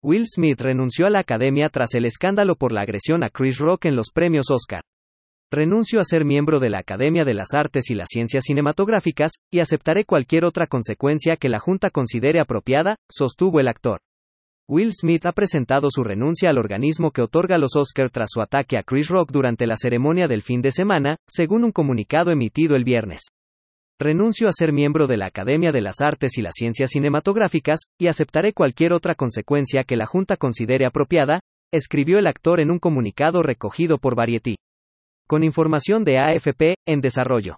Will Smith renunció a la academia tras el escándalo por la agresión a Chris Rock en los premios Oscar. Renuncio a ser miembro de la Academia de las Artes y las Ciencias Cinematográficas, y aceptaré cualquier otra consecuencia que la Junta considere apropiada, sostuvo el actor. Will Smith ha presentado su renuncia al organismo que otorga los Oscar tras su ataque a Chris Rock durante la ceremonia del fin de semana, según un comunicado emitido el viernes. Renuncio a ser miembro de la Academia de las Artes y las Ciencias Cinematográficas, y aceptaré cualquier otra consecuencia que la Junta considere apropiada, escribió el actor en un comunicado recogido por Variety. Con información de AFP, en desarrollo.